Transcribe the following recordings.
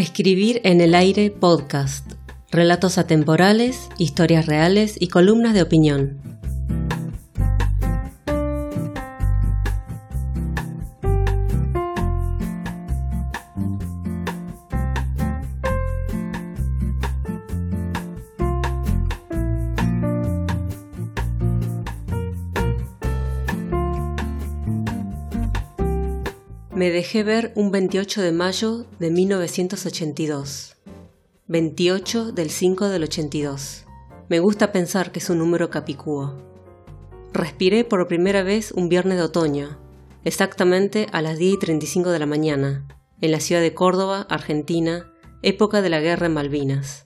Escribir en el aire podcast. Relatos atemporales, historias reales y columnas de opinión. Me dejé ver un 28 de mayo de 1982. 28 del 5 del 82. Me gusta pensar que es un número capicúo. Respiré por primera vez un viernes de otoño, exactamente a las 10 y 35 de la mañana, en la ciudad de Córdoba, Argentina, época de la guerra en Malvinas.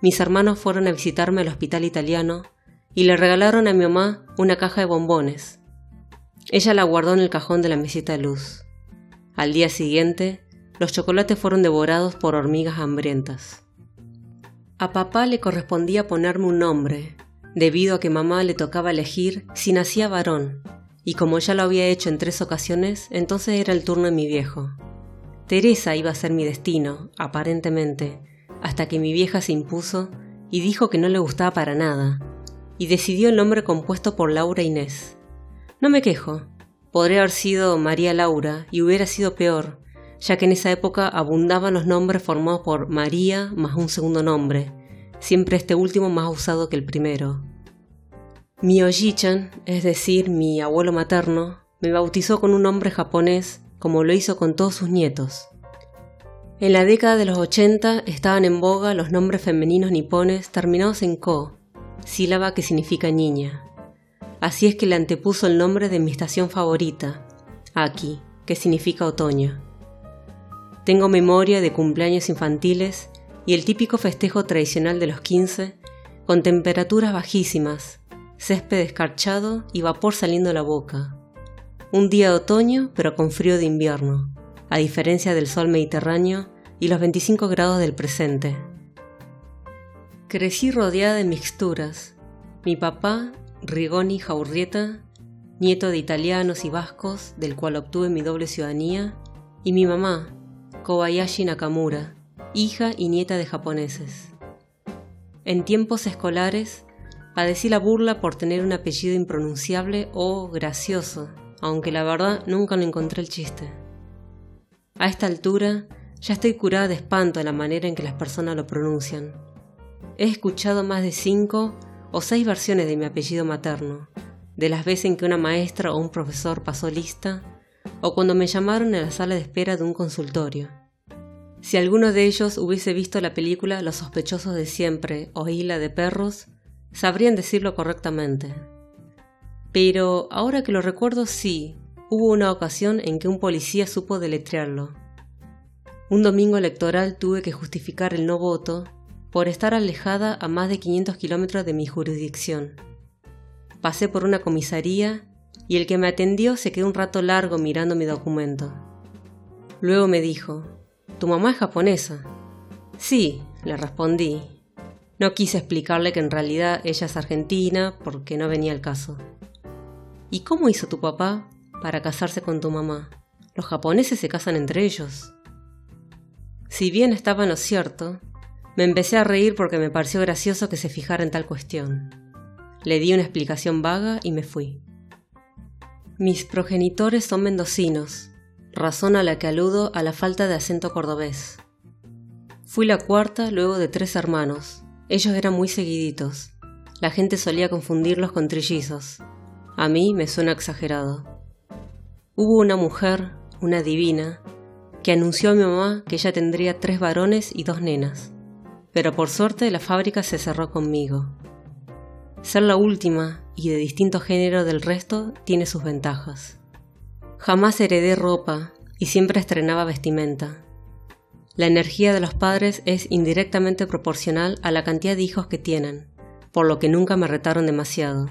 Mis hermanos fueron a visitarme al hospital italiano y le regalaron a mi mamá una caja de bombones. Ella la guardó en el cajón de la mesita de luz. Al día siguiente, los chocolates fueron devorados por hormigas hambrientas. A papá le correspondía ponerme un nombre, debido a que mamá le tocaba elegir si nacía varón, y como ya lo había hecho en tres ocasiones, entonces era el turno de mi viejo. Teresa iba a ser mi destino, aparentemente, hasta que mi vieja se impuso y dijo que no le gustaba para nada, y decidió el nombre compuesto por Laura Inés. No me quejo, Podría haber sido María Laura y hubiera sido peor, ya que en esa época abundaban los nombres formados por María más un segundo nombre, siempre este último más usado que el primero. Mi Ojichan, es decir, mi abuelo materno, me bautizó con un nombre japonés como lo hizo con todos sus nietos. En la década de los 80 estaban en boga los nombres femeninos nipones terminados en ko, sílaba que significa niña. Así es que le antepuso el nombre de mi estación favorita, Aki, que significa otoño. Tengo memoria de cumpleaños infantiles y el típico festejo tradicional de los 15, con temperaturas bajísimas, césped escarchado y vapor saliendo de la boca. Un día de otoño, pero con frío de invierno, a diferencia del sol mediterráneo y los 25 grados del presente. Crecí rodeada de mixturas. Mi papá Rigoni Jaurrieta, nieto de italianos y vascos, del cual obtuve mi doble ciudadanía, y mi mamá, Kobayashi Nakamura, hija y nieta de japoneses. En tiempos escolares, padecí la burla por tener un apellido impronunciable o gracioso, aunque la verdad nunca lo encontré el chiste. A esta altura, ya estoy curada de espanto de la manera en que las personas lo pronuncian. He escuchado más de cinco o seis versiones de mi apellido materno, de las veces en que una maestra o un profesor pasó lista, o cuando me llamaron en la sala de espera de un consultorio. Si alguno de ellos hubiese visto la película Los sospechosos de siempre o Isla de Perros, sabrían decirlo correctamente. Pero ahora que lo recuerdo, sí, hubo una ocasión en que un policía supo deletrearlo. Un domingo electoral tuve que justificar el no voto por estar alejada a más de 500 kilómetros de mi jurisdicción. Pasé por una comisaría y el que me atendió se quedó un rato largo mirando mi documento. Luego me dijo, ¿Tu mamá es japonesa? Sí, le respondí. No quise explicarle que en realidad ella es argentina porque no venía al caso. ¿Y cómo hizo tu papá para casarse con tu mamá? Los japoneses se casan entre ellos. Si bien estaba en lo cierto, me empecé a reír porque me pareció gracioso que se fijara en tal cuestión. Le di una explicación vaga y me fui. Mis progenitores son mendocinos, razón a la que aludo a la falta de acento cordobés. Fui la cuarta luego de tres hermanos. Ellos eran muy seguiditos. La gente solía confundirlos con trillizos. A mí me suena exagerado. Hubo una mujer, una divina, que anunció a mi mamá que ella tendría tres varones y dos nenas pero por suerte la fábrica se cerró conmigo. Ser la última y de distinto género del resto tiene sus ventajas. Jamás heredé ropa y siempre estrenaba vestimenta. La energía de los padres es indirectamente proporcional a la cantidad de hijos que tienen, por lo que nunca me retaron demasiado.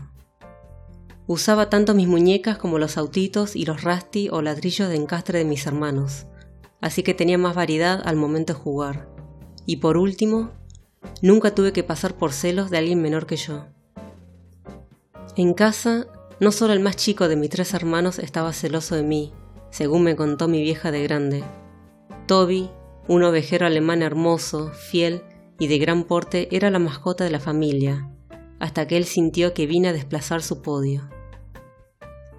Usaba tanto mis muñecas como los autitos y los rasti o ladrillos de encastre de mis hermanos, así que tenía más variedad al momento de jugar. Y por último, nunca tuve que pasar por celos de alguien menor que yo. En casa, no solo el más chico de mis tres hermanos estaba celoso de mí, según me contó mi vieja de grande. Toby, Un ovejero alemán hermoso, fiel y de gran porte era la mascota de la familia, hasta que él sintió que vine a desplazar su podio.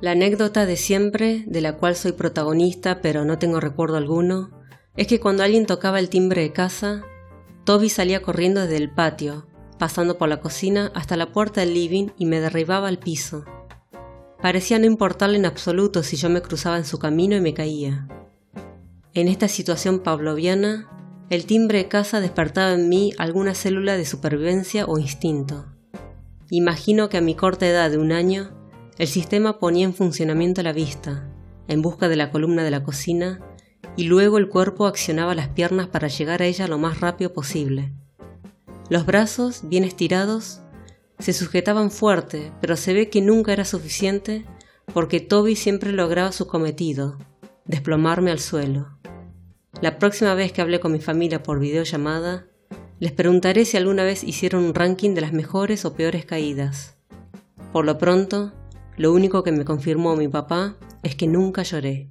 La anécdota de siempre, de la cual soy protagonista pero no tengo recuerdo alguno, es que cuando alguien tocaba el timbre de casa, Toby salía corriendo desde el patio, pasando por la cocina hasta la puerta del living y me derribaba al piso. Parecía no importarle en absoluto si yo me cruzaba en su camino y me caía. En esta situación pavloviana, el timbre de casa despertaba en mí alguna célula de supervivencia o instinto. Imagino que a mi corta edad de un año, el sistema ponía en funcionamiento la vista, en busca de la columna de la cocina, y luego el cuerpo accionaba las piernas para llegar a ella lo más rápido posible. Los brazos, bien estirados, se sujetaban fuerte, pero se ve que nunca era suficiente porque Toby siempre lograba su cometido, desplomarme al suelo. La próxima vez que hablé con mi familia por videollamada, les preguntaré si alguna vez hicieron un ranking de las mejores o peores caídas. Por lo pronto, lo único que me confirmó mi papá es que nunca lloré.